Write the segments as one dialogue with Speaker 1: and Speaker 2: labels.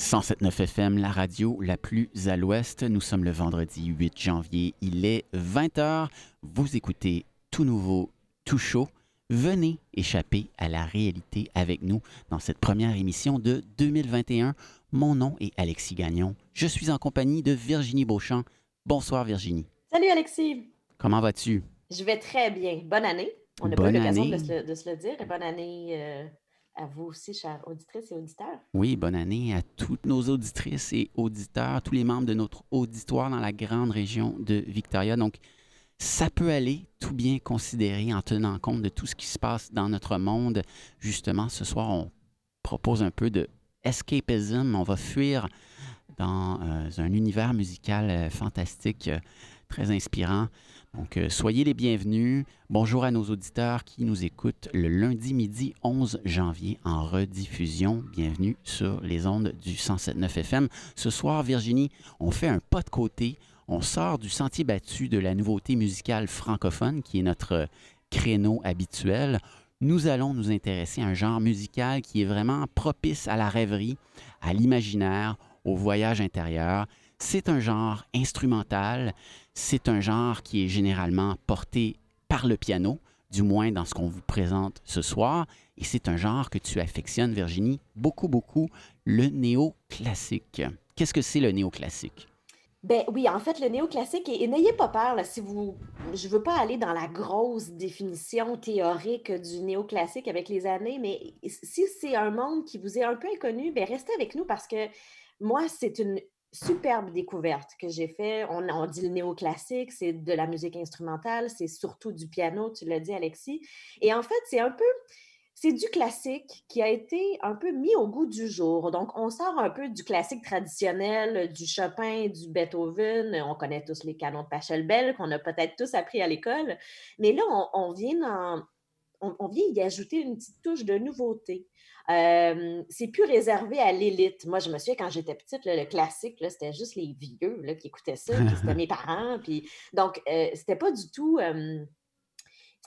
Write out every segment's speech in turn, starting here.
Speaker 1: 107.9 FM, la radio la plus à l'ouest. Nous sommes le vendredi 8 janvier. Il est 20h. Vous écoutez tout nouveau, tout chaud. Venez échapper à la réalité avec nous dans cette première émission de 2021. Mon nom est Alexis Gagnon. Je suis en compagnie de Virginie Beauchamp. Bonsoir Virginie.
Speaker 2: Salut Alexis.
Speaker 1: Comment vas-tu?
Speaker 2: Je vais très bien. Bonne année. On n'a pas eu l'occasion de, se le dire. bonne année euh, à vous aussi, chers auditrices et auditeurs.
Speaker 1: Oui, bonne année à toutes nos auditrices et auditeurs, tous les membres de notre auditoire dans la grande région de Victoria. Donc, ça peut aller tout bien considéré en tenant compte de tout ce qui se passe dans notre monde. Justement, ce soir, on propose un peu de. On va fuir dans euh, un univers musical euh, fantastique, euh, très inspirant. Donc, euh, soyez les bienvenus. Bonjour à nos auditeurs qui nous écoutent le lundi midi 11 janvier en rediffusion. Bienvenue sur les ondes du 107.9 FM. Ce soir, Virginie, on fait un pas de côté. On sort du sentier battu de la nouveauté musicale francophone qui est notre créneau habituel. Nous allons nous intéresser à un genre musical qui est vraiment propice à la rêverie, à l'imaginaire, au voyage intérieur. C'est un genre instrumental, c'est un genre qui est généralement porté par le piano, du moins dans ce qu'on vous présente ce soir, et c'est un genre que tu affectionnes, Virginie, beaucoup, beaucoup, le néoclassique. Qu'est-ce que c'est le néoclassique?
Speaker 2: Ben oui, en fait, le néoclassique, et, n'ayez pas peur, si vous. Je ne veux pas aller dans la grosse définition théorique du néoclassique avec les années, mais si c'est un monde qui vous est un peu inconnu, ben restez avec nous parce que moi, c'est une superbe découverte que j'ai fait. On, on, dit le néoclassique, c'est de la musique instrumentale, c'est surtout du piano, tu l'as dit, Alexis. Et en fait, c'est un peu, c'est du classique qui a été un peu mis au goût du jour. Donc, on sort un peu du classique traditionnel, du Chopin, du Beethoven. On connaît tous les canons de Pachelbel qu'on a peut-être tous appris à l'école. Mais là, on, on vient dans, on, vient y ajouter une petite touche de nouveauté. Euh, c'est plus réservé à l'élite. Moi, je me souviens quand j'étais petite, le classique, c'était juste les vieux qui écoutaient ça, c'était mes parents. Puis, donc, euh, c'était pas du tout. Euh,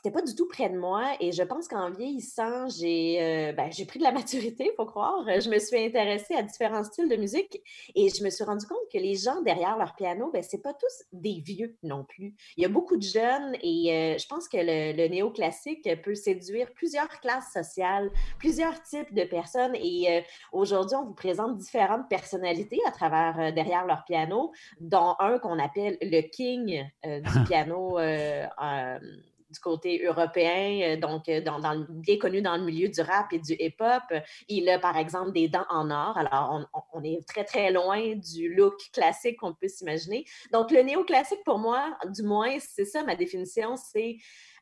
Speaker 2: c'était pas du tout près de moi et je pense qu'en vieillissant, j'ai euh, ben, pris de la maturité, il faut croire. Je me suis intéressée à différents styles de musique et je me suis rendu compte que les gens derrière leur piano, ben, c'est pas tous des vieux non plus. Il y a beaucoup de jeunes et euh, je pense que le, le néoclassique peut séduire plusieurs classes sociales, plusieurs types de personnes et euh, aujourd'hui, on vous présente différentes personnalités à travers derrière leur piano, dont un qu'on appelle le king du piano du côté européen, euh, donc euh, bien connu dans le milieu du rap et du hip-hop. Il a, par exemple, des dents en or. Alors, on, est très, très loin du look classique qu'on peut s'imaginer. Donc, le néoclassique, pour moi, du moins, c'est ça ma définition, c'est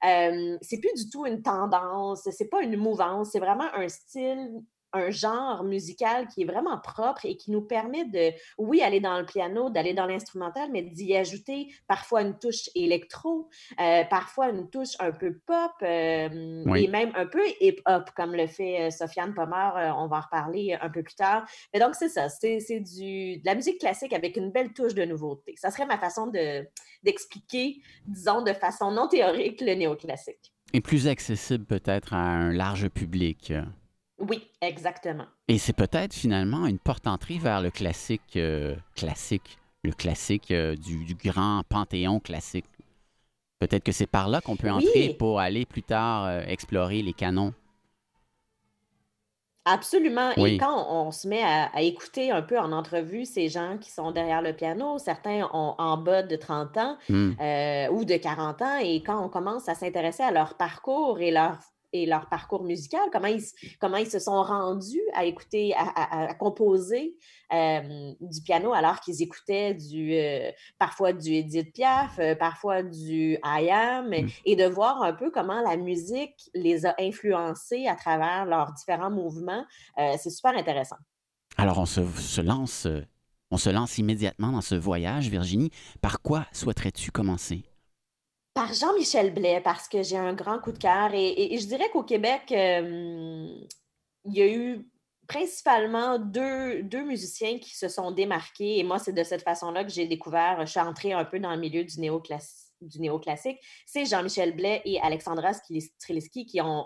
Speaker 2: euh, c'est plus du tout une tendance, c'est pas une mouvance, c'est vraiment un style un genre musical qui est vraiment propre et qui nous permet de, oui, aller dans le piano, d'aller dans l'instrumental, mais d'y ajouter parfois une touche électro, euh, parfois une touche un peu pop euh, et même un peu hip-hop, comme le fait euh, Sofiane Pommer, on va en reparler un peu plus tard. Mais donc, c'est ça, c'est de la musique classique avec une belle touche de nouveauté. Ça serait ma façon d'expliquer, disons, de façon non théorique, le néoclassique.
Speaker 1: Et plus accessible peut-être à un large public.
Speaker 2: Oui, exactement.
Speaker 1: Et c'est peut-être finalement une porte entrée vers le classique, euh, classique, le classique euh, du, grand panthéon classique. Peut-être que c'est par là qu'on peut entrer pour aller plus tard euh, explorer les canons.
Speaker 2: Absolument. Et quand on, se met à, écouter un peu en entrevue ces gens qui sont derrière le piano, certains ont en bas de 30 ans hmm. ou de 40 ans, et quand on commence à s'intéresser à leur parcours et leur et leur parcours musical, comment ils, comment ils se sont rendus à écouter, à, composer euh, du piano alors qu'ils écoutaient du, euh, parfois du Edith Piaf, euh, parfois du I Am, mm. et de voir un peu comment la musique les a influencés à travers leurs différents mouvements. c'est super intéressant.
Speaker 1: Alors, on se, se, lance. On se lance immédiatement dans ce voyage, Virginie. Par quoi souhaiterais-tu commencer?
Speaker 2: Par Jean-Michel Blais, parce que j'ai un grand coup de cœur. Et, je dirais qu'au Québec, euh, il y a eu principalement deux, deux, musiciens qui se sont démarqués. Et moi, c'est de cette façon-là que j'ai découvert, je suis entrée un peu dans le milieu du néoclassique du néoclassique, c'est Jean-Michel Blais et Alexandra Streliski qui ont,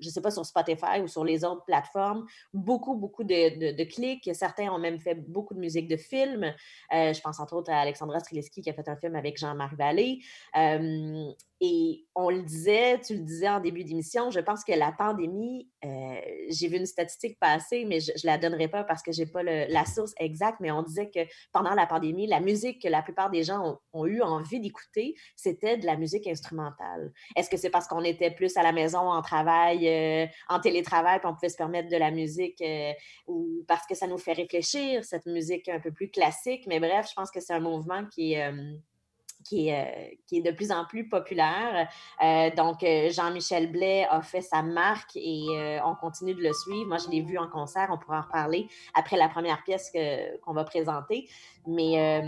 Speaker 2: je ne sais pas, sur Spotify ou sur les autres plateformes, beaucoup, beaucoup de, clics. Certains ont même fait beaucoup de musique de films. je pense entre autres à Alexandra Streliski qui a fait un film avec Jean-Marc Vallée. Et on le disait, tu le disais en début d'émission, je pense que la pandémie, euh, j'ai vu une statistique passer, mais je ne la donnerai pas parce que je n'ai pas la source exacte, mais on disait que pendant la pandémie, la musique que la plupart des gens ont, eu envie d'écouter, c'était de la musique instrumentale. Est-ce que c'est parce qu'on était plus à la maison en travail, euh, en télétravail, puis on pouvait se permettre de la musique, euh, ou parce que ça nous fait réfléchir, cette musique un peu plus classique? Mais bref, je pense que c'est un mouvement qui est qui est, euh, qui est de plus en plus populaire. Euh, donc, euh, Jean-Michel Blais a fait sa marque et on continue de le suivre. Moi, je l'ai vu en concert, on pourra en reparler après la première pièce qu'on va présenter. Mais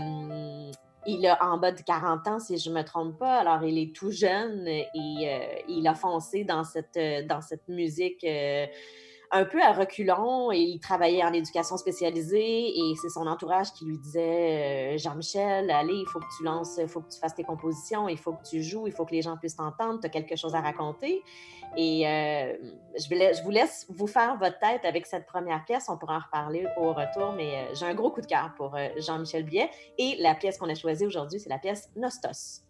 Speaker 2: il a en bas de 40 ans, si je ne me trompe pas. Alors, il est tout jeune et il a foncé dans cette, dans cette musique un peu à reculons et il travaillait en éducation spécialisée et c'est son entourage qui lui disait euh, Jean-Michel, allez, il faut que tu lances, il faut que tu fasses tes compositions, il faut que tu joues, il faut que les gens puissent t'entendre, tu as quelque chose à raconter. Et euh, je, vous laisse vous faire votre tête avec cette première pièce. On pourra en reparler au retour, mais euh, j'ai un gros coup de cœur pour Jean-Michel Biet. Et la pièce qu'on a choisie aujourd'hui, c'est la pièce Nostos.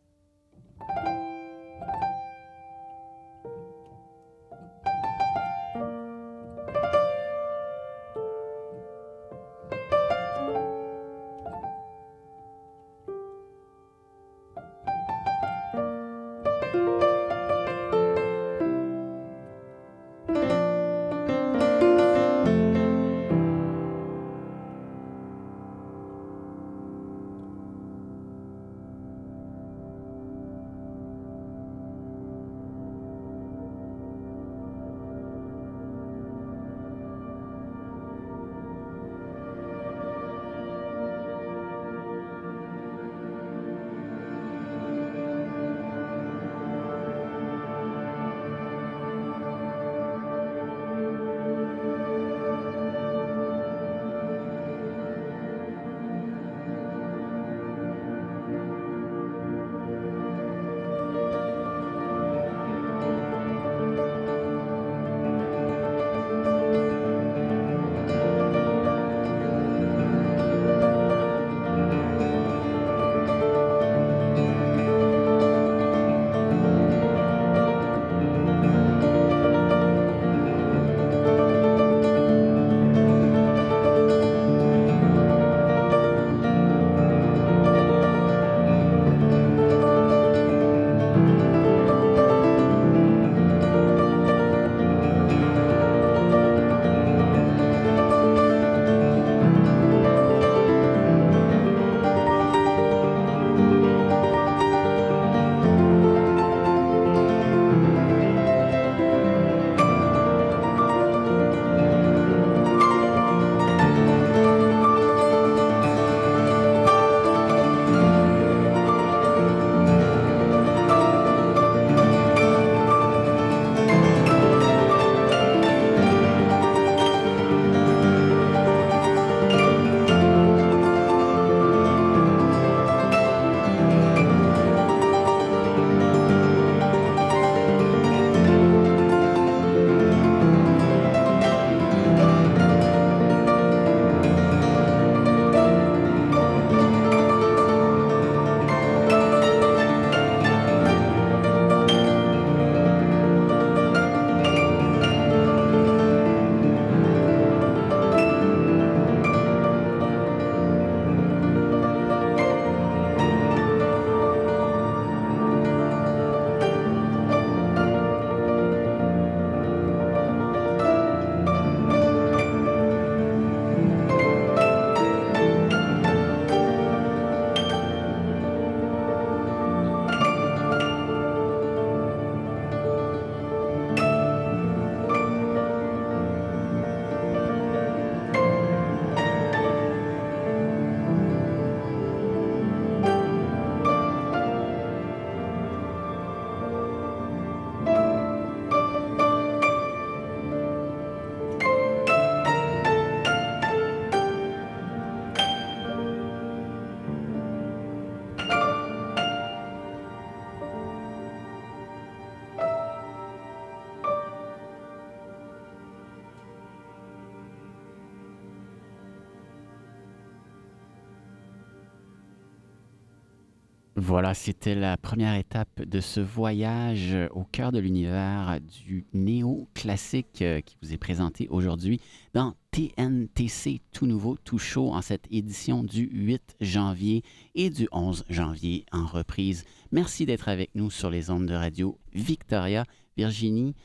Speaker 1: Voilà, c'était la première étape de ce voyage au cœur de l'univers du néo-classique euh, qui vous est présenté aujourd'hui dans TNTC tout nouveau, tout chaud en cette édition du 8 janvier et du 11 janvier en reprise. Merci d'être avec nous sur les ondes de radio Victoria. Virginie,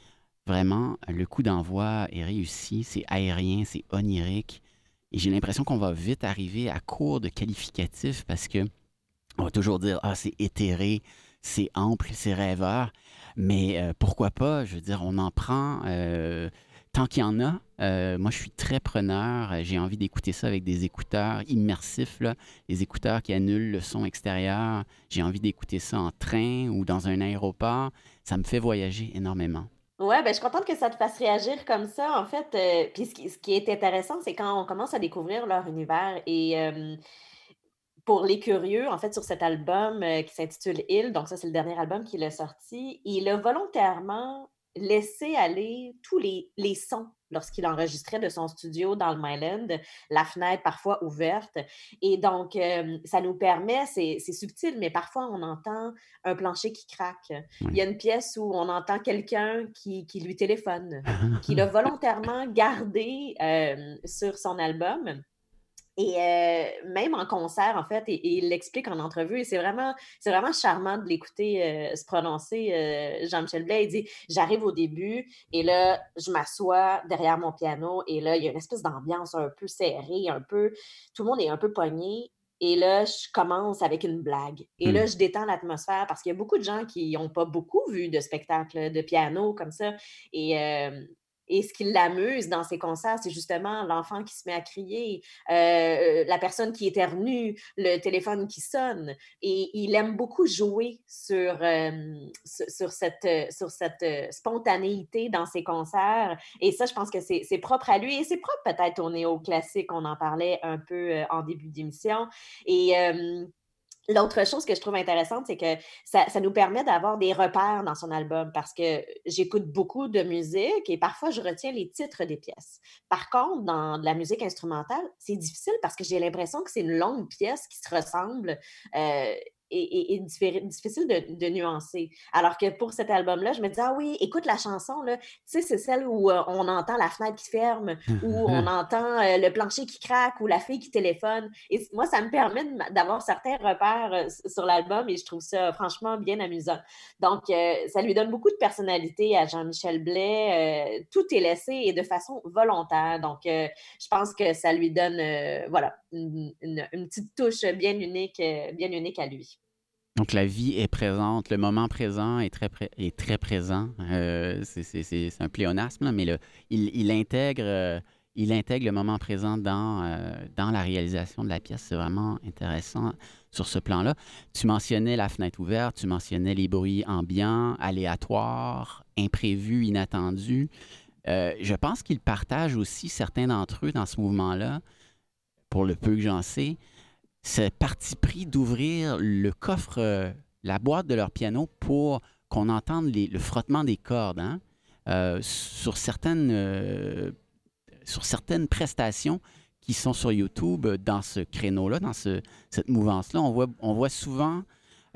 Speaker 1: vraiment, le coup d'envoi est réussi, c'est aérien, c'est onirique et j'ai l'impression qu'on va vite arriver à court de qualificatifs parce que on va toujours dire ah c'est éthéré, c'est ample, c'est rêveur, mais euh, pourquoi pas? Je veux dire, on en prend euh, tant qu'il y en a. Euh, moi, je suis très preneur. J'ai envie d'écouter ça avec des écouteurs immersifs, là, les écouteurs qui annulent le son extérieur. J'ai envie d'écouter ça en train ou dans un aéroport. Ça me fait voyager énormément.
Speaker 2: Ouais, ben, je suis contente que ça te fasse réagir comme ça. En fait, puis ce qui, est intéressant, c'est quand on commence à découvrir leur univers et pour les curieux, en fait, sur cet album euh, qui s'intitule Il, donc ça, c'est le dernier album qu'il a sorti, il a volontairement laissé aller tous les, les sons lorsqu'il enregistrait de son studio dans le Myland, la fenêtre parfois ouverte. Et donc, euh, ça nous permet, c'est subtil, mais parfois on entend un plancher qui craque. Il y a une pièce où on entend quelqu'un qui, qui, lui téléphone, qu'il a volontairement gardé euh, sur son album. Et euh, même en concert, en fait, et, il l'explique en entrevue, et c'est vraiment, c'est vraiment charmant de l'écouter euh, se prononcer. Euh, Jean-Michel Blais, il dit J'arrive au début, et là, je m'assois derrière mon piano, et là, il y a une espèce d'ambiance un peu serrée, un peu. Tout le monde est un peu pogné. Et là, je commence avec une blague. Et là, mmh. je détends l'atmosphère parce qu'il y a beaucoup de gens qui n'ont pas beaucoup vu de spectacles de piano comme ça. Et et ce qui l'amuse dans ses concerts, c'est justement l'enfant qui se met à crier, euh, euh, la personne qui éternue, le téléphone qui sonne. Et il aime beaucoup jouer sur, euh, sur cette, sur cette spontanéité dans ses concerts. Et ça, je pense que c'est propre à lui et c'est propre peut-être au néo-classique. On en parlait un peu en début d'émission. Et L'autre chose que je trouve intéressante, c'est que ça, nous permet d'avoir des repères dans son album parce que j'écoute beaucoup de musique et parfois je retiens les titres des pièces. Par contre, dans la musique instrumentale, c'est difficile parce que j'ai l'impression que c'est une longue pièce qui se ressemble euh, et, difficile de, nuancer. Alors que pour cet album-là, je me dis, ah oui, écoute la chanson, là. Tu sais, c'est celle où euh, on entend la fenêtre qui ferme, où on entend euh, le plancher qui craque, ou la fille qui téléphone. Et moi, ça me permet d'avoir certains repères euh, sur l'album et je trouve ça franchement bien amusant. Donc, ça lui donne beaucoup de personnalité à Jean-Michel Blais. tout est laissé et de façon volontaire. Donc, je pense que ça lui donne, voilà, une, une, petite touche bien unique, bien unique à lui.
Speaker 1: Donc la vie est présente, le moment présent est très, présent. Euh, c'est un pléonasme, mais le, il, intègre, euh, il intègre le moment présent dans, euh, dans la réalisation de la pièce. C'est vraiment intéressant sur ce plan-là. Tu mentionnais la fenêtre ouverte, tu mentionnais les bruits ambiants, aléatoires, imprévus, inattendus. je pense qu'il partage aussi certains d'entre eux dans ce mouvement-là, pour le peu que j'en sais, ce parti pris d'ouvrir le coffre, euh, la boîte de leur piano pour qu'on entende le frottement des cordes. Hein. Euh, sur, certaines, euh, sur certaines prestations qui sont sur YouTube dans ce créneau-là, dans ce, cette mouvance-là, on voit, on voit souvent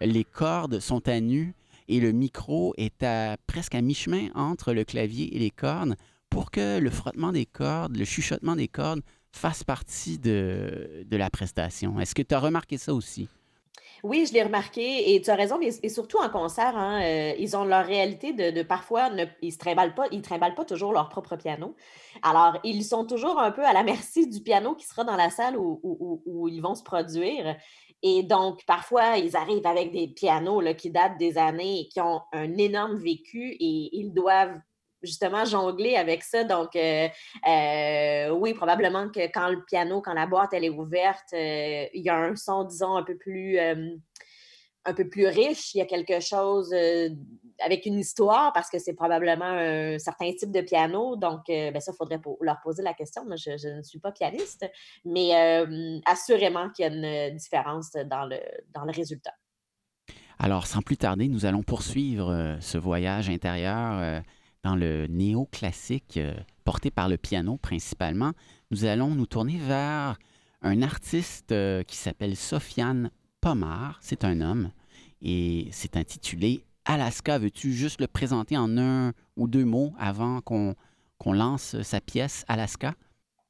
Speaker 1: les cordes sont à nu et le micro est presque à mi-chemin entre le clavier et les cordes pour que le frottement des cordes, le chuchotement des cordes fasse partie de, de la prestation. Est-ce que tu as remarqué ça aussi?
Speaker 2: Oui, je l'ai remarqué et tu as raison, et surtout en concert, hein, euh, ils ont leur réalité de, parfois, ne, ils ne trimballent pas, ils pas toujours leur propre piano. Alors, ils sont toujours un peu à la merci du piano qui sera dans la salle où, ils vont se produire. Et donc, parfois, ils arrivent avec des pianos qui datent des années et qui ont un énorme vécu et ils doivent justement jongler avec ça. Donc, euh, euh, oui, probablement que quand le piano, quand la boîte, elle est ouverte, euh, il y a un son, disons, un peu plus, un peu plus riche. Il y a quelque chose avec une histoire parce que c'est probablement un certain type de piano. Donc, ben ça, il faudrait leur poser la question. Moi, je, je ne suis pas pianiste, mais assurément qu'il y a une différence dans le, dans le résultat.
Speaker 1: Alors, sans plus tarder, nous allons poursuivre ce voyage intérieur dans le néo-classique euh, porté par le piano principalement, nous allons nous tourner vers un artiste euh, qui s'appelle Sofiane Pomar. C'est un homme. et c'est intitulé Alaska. Veux-tu juste le présenter en un ou deux mots avant qu'on lance sa pièce Alaska?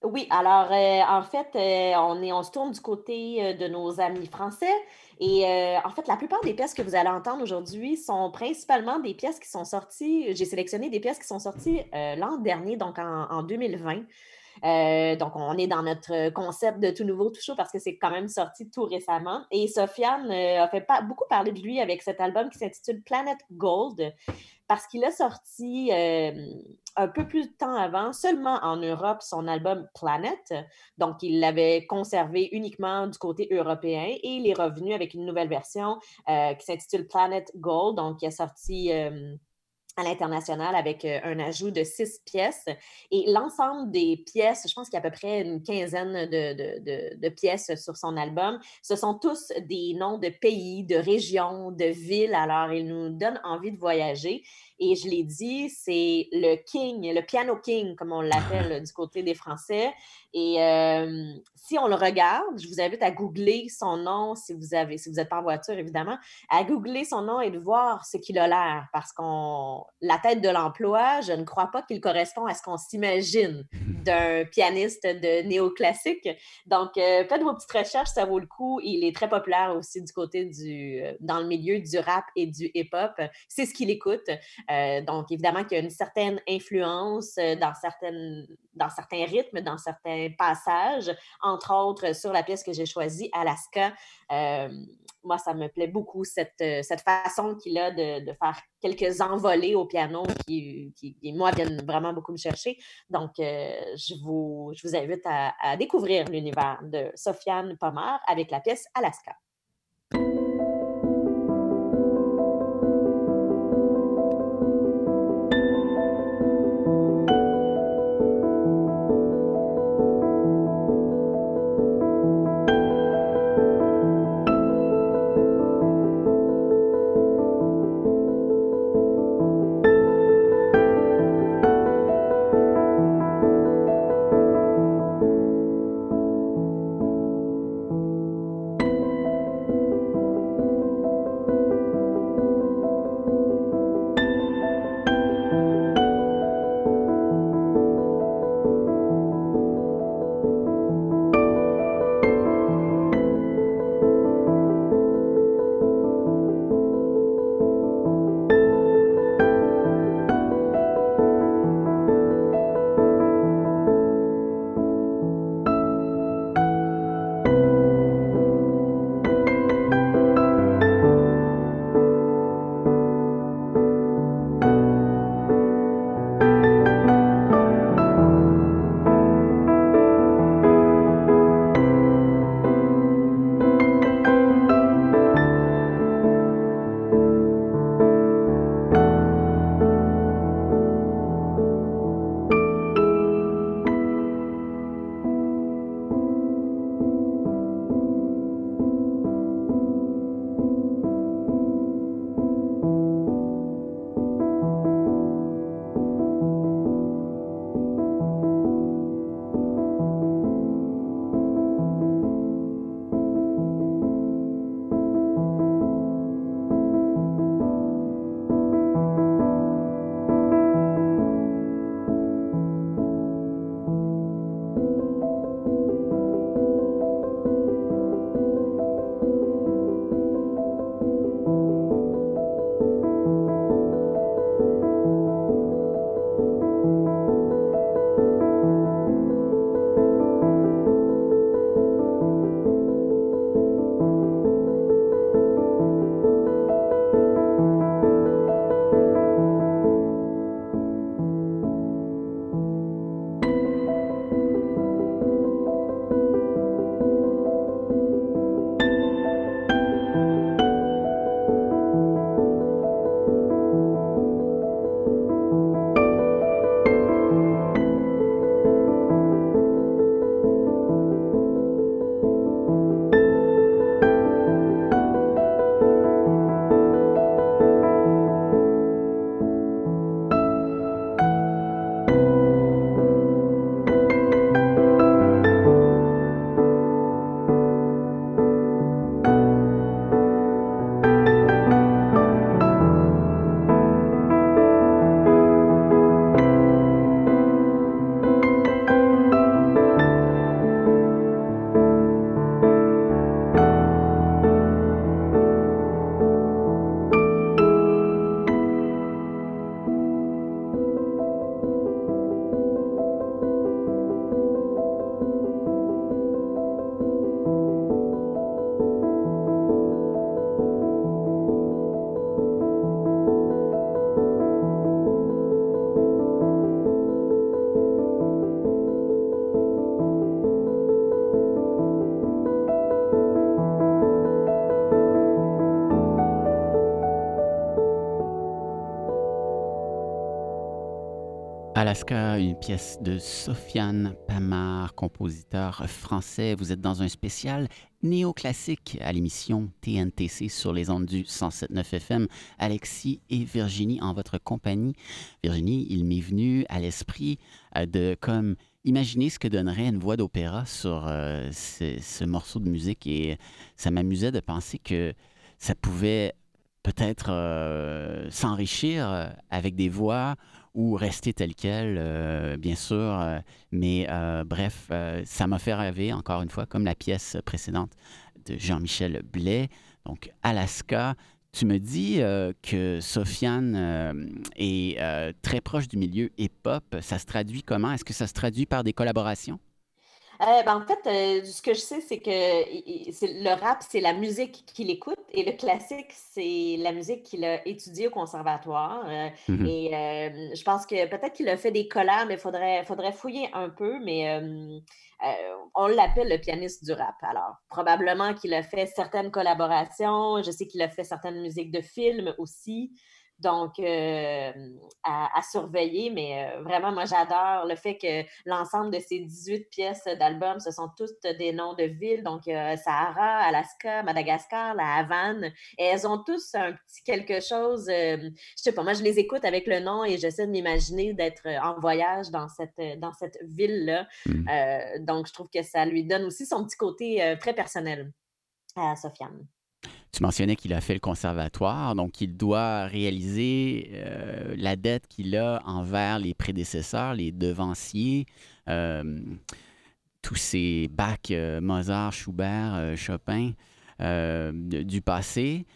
Speaker 2: Oui, alors euh, en fait, euh, on, se tourne du côté euh, de nos amis français. Et en fait, la plupart des pièces que vous allez entendre aujourd'hui sont principalement des pièces qui sont sorties. J'ai sélectionné des pièces qui sont sorties l'an dernier, donc en, en 2020. donc, on est dans notre concept de tout nouveau, tout chaud, parce que c'est quand même sorti tout récemment. Et Sofiane a fait beaucoup parler de lui avec cet album qui s'intitule Planet Gold, parce qu'il a sorti un peu plus de temps avant, seulement en Europe, son album Planet. Donc, il l'avait conservé uniquement du côté européen et il est revenu avec une nouvelle version qui s'intitule Planet Gold, donc qui a sorti à l'international avec euh, un ajout de six pièces. Et l'ensemble des pièces, je pense qu'il y a à peu près une quinzaine de, de, pièces sur son album, ce sont tous des noms de pays, de régions, de villes. Alors, il nous donne envie de voyager. Et je l'ai dit, c'est le king, le piano king, comme on l'appelle du côté des Français. Et euh, si on le regarde, je vous invite à googler son nom si vous avez, si vous n'êtes pas en voiture, évidemment, à googler son nom et de voir ce qu'il a l'air. Parce qu'on la tête de l'emploi, je ne crois pas qu'il correspond à ce qu'on s'imagine d'un pianiste de néoclassique. Donc, euh, faites vos petites recherches, ça vaut le coup. Il est très populaire aussi du côté du, dans le milieu du rap et du hip-hop. C'est ce qu'il écoute. Euh, donc, évidemment qu'il y a une certaine influence euh, dans, certains rythmes, dans certains passages, entre autres sur la pièce que j'ai choisie, Alaska. Euh, moi, ça me plaît beaucoup, cette, façon qu'il a de, faire quelques envolées au piano qui, moi, viennent vraiment beaucoup me chercher. Donc, je, vous, je vous invite à, à découvrir l'univers de Sofiane Pomar avec la pièce Alaska.
Speaker 1: Une pièce de Sofiane Pamar, compositeur français. Vous êtes dans un spécial néoclassique à l'émission TNTC sur les ondes du 107.9 FM. Alexis et Virginie en votre compagnie. Virginie, il m'est venu à l'esprit euh, de comme imaginer ce que donnerait une voix d'opéra sur euh, ce, morceau de musique et ça m'amusait de penser que ça pouvait peut-être euh, s'enrichir avec des voix ou rester tel quel, euh, bien sûr. Euh, mais euh, bref, ça m'a fait rêver, encore une fois, comme la pièce précédente de Jean-Michel Blais. Donc, Alaska. Tu me dis que Sofiane est très proche du milieu hip-hop. Ça se traduit comment? Est-ce que ça se traduit par des collaborations?
Speaker 2: Euh, ben, en fait, euh, ce que je sais, c'est que le rap, c'est la musique qu'il écoute et le classique, c'est la musique qu'il a étudiée au conservatoire. Euh, mmh et je pense que peut-être qu'il a fait des collabs, mais il faudrait, faudrait fouiller un peu. Mais on l'appelle le pianiste du rap. Alors, probablement qu'il a fait certaines collaborations. Je sais qu'il a fait certaines musiques de films aussi. Donc, euh, à, surveiller, mais euh, vraiment, moi, j'adore le fait que l'ensemble de ces 18 pièces d'album, ce sont toutes des noms de villes. Donc, Sahara, Alaska, Madagascar, la Havane. Et elles ont tous un petit quelque chose. Euh, je sais pas, moi, je les écoute avec le nom et j'essaie de m'imaginer d'être en voyage dans cette, dans cette ville-là. Mmh. donc, je trouve que ça lui donne aussi son petit côté très personnel à Sofiane.
Speaker 1: Tu mentionnais qu'il a fait le conservatoire, donc il doit réaliser euh, la dette qu'il a envers les prédécesseurs, les devanciers, euh, tous ces bacs euh, Mozart, Schubert, Chopin du passé.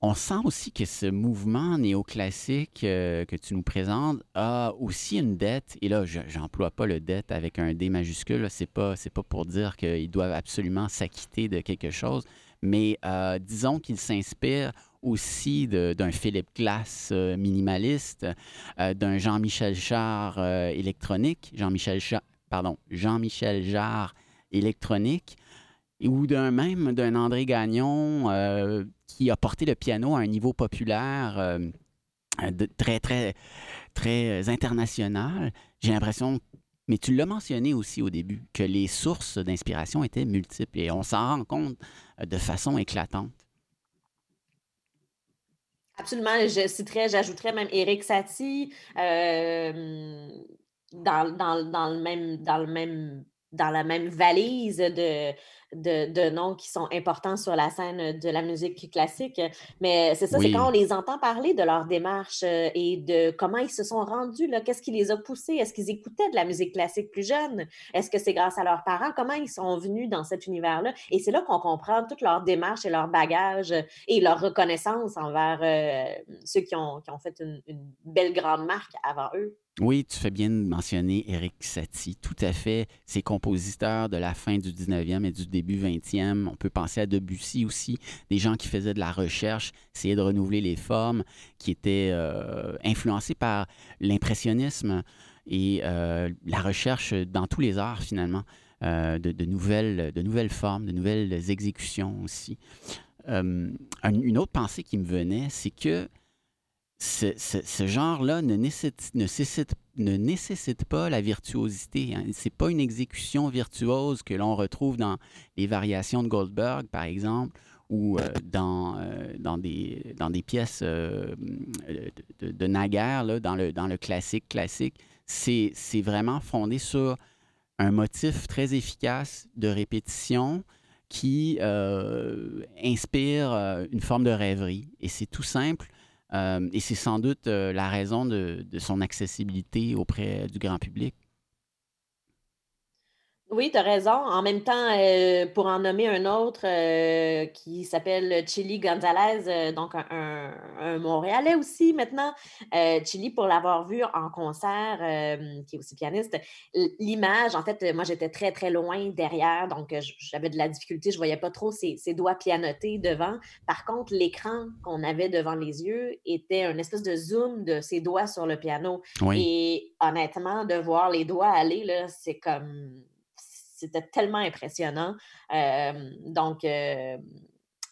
Speaker 1: On sent aussi que ce mouvement néoclassique que tu nous présentes a aussi une dette, et là, j'emploie pas le dette avec un D majuscule, c'est pas, pas pour dire qu'ils doivent absolument s'acquitter de quelque chose, mais euh, disons qu'il s'inspire aussi d'un Philippe Glass euh, minimaliste, euh, d'un Jean-Michel Jarre électronique, Jean-Michel pardon, Jean-Michel Jarre électronique, ou d'un même d'un André Gagnon qui a porté le piano à un niveau populaire très, très, très international. J'ai l'impression mais tu l'as mentionné aussi au début, que les sources d'inspiration étaient multiples et on s'en rend compte de façon éclatante.
Speaker 2: Absolument. Je citerais, j'ajouterais même Eric Satie euh, dans, le même, dans le même dans la même valise de, de, noms qui sont importants sur la scène de la musique classique. Mais c'est ça, c'est quand on les entend parler de leur démarche euh, et de comment ils se sont rendus, qu'est-ce qui les a poussés? Est-ce qu'ils écoutaient de la musique classique plus jeune? Est-ce que c'est grâce à leurs parents? Comment ils sont venus dans cet univers-là? Et c'est là qu'on comprend toute leur démarche et leur bagage et leur reconnaissance envers euh, ceux qui ont, qui ont fait une, une belle grande marque avant eux.
Speaker 1: Oui, tu fais bien de mentionner Eric Satie. Tout à fait. Ces compositeurs de la fin du 19e et du début 20e. On peut penser à Debussy aussi. Des gens qui faisaient de la recherche, essayaient de renouveler les formes, qui étaient euh, influencés par l'impressionnisme et euh, la recherche dans tous les arts finalement. Euh, de, nouvelles, de nouvelles formes, de nouvelles exécutions aussi. une autre pensée qui me venait, c'est que ce, genre-là ne nécessite, ne, nécessite, pas la virtuosité. Hein. Ce n'est pas une exécution virtuose que l'on retrouve dans les variations de Goldberg, par exemple, ou euh, dans, euh, dans, des, dans des pièces euh, de, de, Naguère, là, dans, le, dans le classique classique. C'est vraiment fondé sur un motif très efficace de répétition qui inspire une forme de rêverie. Et c'est tout simple et c'est sans doute euh, la raison de, son accessibilité auprès du grand public.
Speaker 2: Oui, tu as raison. En même temps, euh, pour en nommer un autre euh, qui s'appelle Chili Gonzalez, euh, donc un, Montréalais aussi maintenant. Chili, pour l'avoir vu en concert, qui est aussi pianiste, l'image, en fait, moi j'étais très très loin derrière, donc j'avais de la difficulté, je voyais pas trop ses, ses doigts pianoter devant. Par contre, l'écran qu'on avait devant les yeux était un espèce de zoom de ses doigts sur le piano. Et honnêtement, de voir les doigts aller, là, c'est comme c'était tellement impressionnant. donc,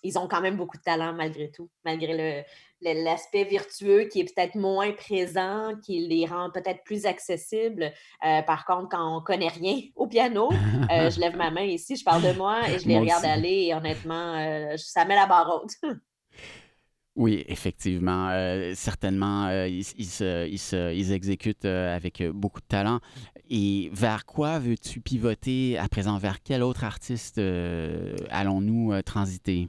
Speaker 2: ils ont quand même beaucoup de talent malgré tout, malgré l'aspect virtueux qui est peut-être moins présent, qui les rend peut-être plus accessibles. Euh, par contre, quand on connaît rien au piano, euh, je lève ma main ici, je parle de moi et je les regarde aller et honnêtement, euh, ça met la barre haute.
Speaker 1: Oui, effectivement. certainement, ils, ils, exécutent avec beaucoup de talent. Et vers quoi veux-tu pivoter à présent? Vers quel autre artiste allons-nous transiter?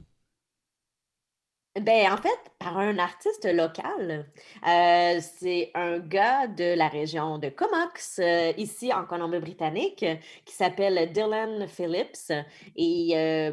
Speaker 2: Ben, en fait, par un artiste local. Euh, c'est un gars de la région de Comox, euh, ici en Colombie-Britannique, qui s'appelle Dylan Phillips. Et euh,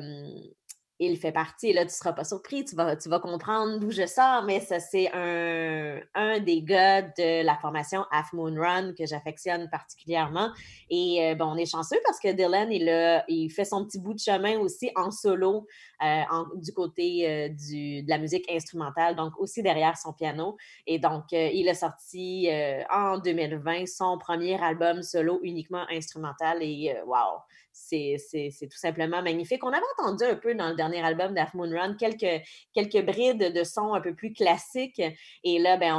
Speaker 2: il fait partie, là, tu ne seras pas surpris, tu vas, tu vas comprendre d'où je sors, mais ça, c'est un, des gars de la formation Half Moon Run que j'affectionne particulièrement. Et euh, bon, on est chanceux parce que Dylan, il, il fait son petit bout de chemin aussi en solo euh, du côté euh, de la musique instrumentale, donc aussi derrière son piano. Et donc, il a sorti en 2020 son premier album solo uniquement instrumental et wow! C'est tout simplement magnifique. On avait entendu un peu dans le dernier album d'Half Moon Run quelques, brides de son un peu plus classiques. Et là, ben,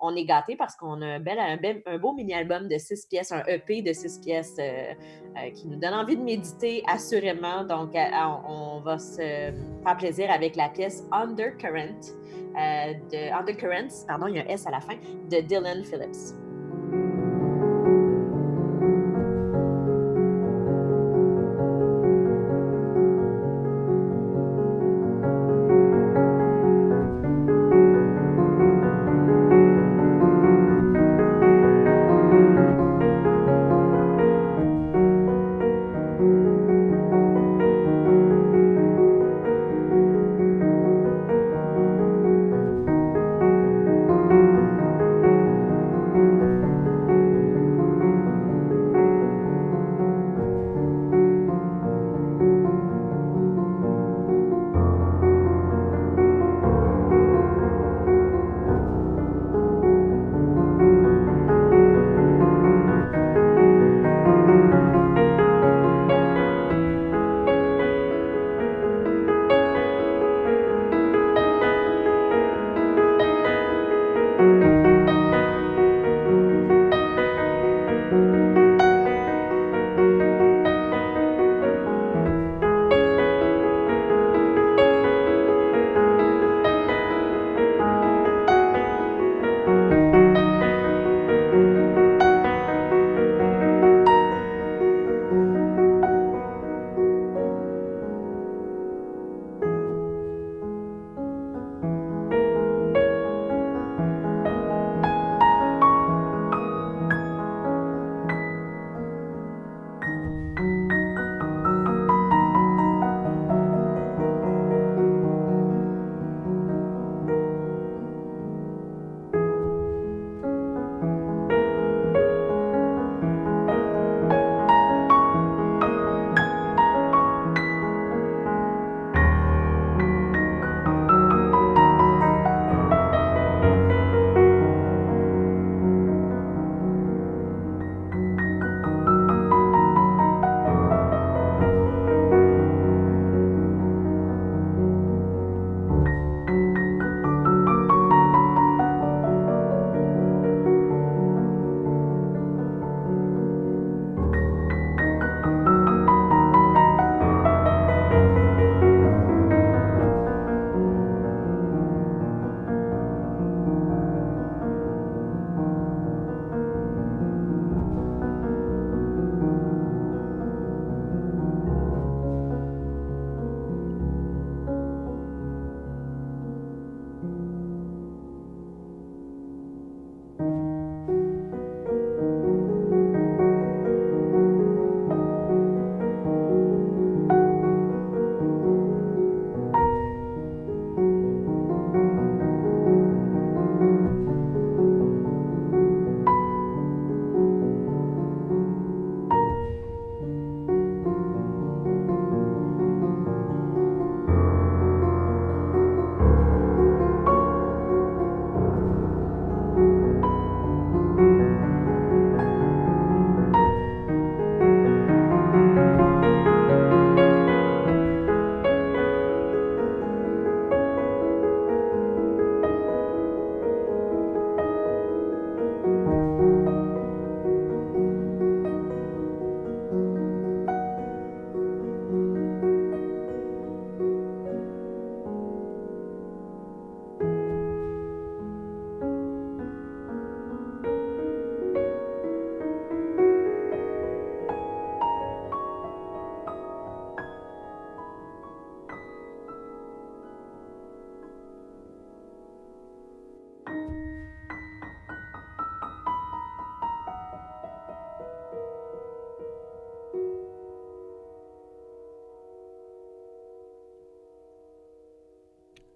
Speaker 2: on, est gâtés parce qu'on a un, beau mini-album de six pièces, un EP de six pièces euh, euh, qui nous donne envie de méditer assurément. Donc, euh, on, va se faire plaisir avec la pièce Undercurrent, de Undercurrents, pardon, il y a un S à la fin, de Dylan Phillips.